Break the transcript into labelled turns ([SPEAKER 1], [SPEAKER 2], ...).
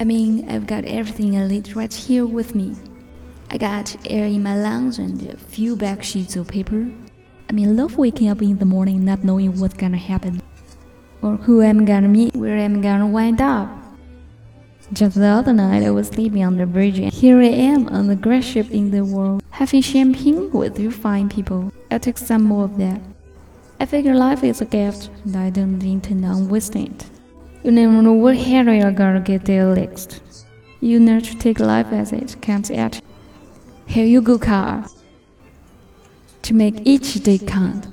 [SPEAKER 1] I mean, I've got everything I need right here with me. I got air in my lungs and a few back sheets of paper. I mean, love waking up in the morning not knowing what's gonna happen. Or who I'm gonna meet, where I'm gonna wind up. Just the other night, I was sleeping on the bridge, and here I am on the greatest ship in the world, having champagne with you fine people. I took some more of that. I figure life is a gift, and I don't intend on wasting it. You never know you're gonna get there next. You need to take life as it comes at. Here you go, car. To make each day count.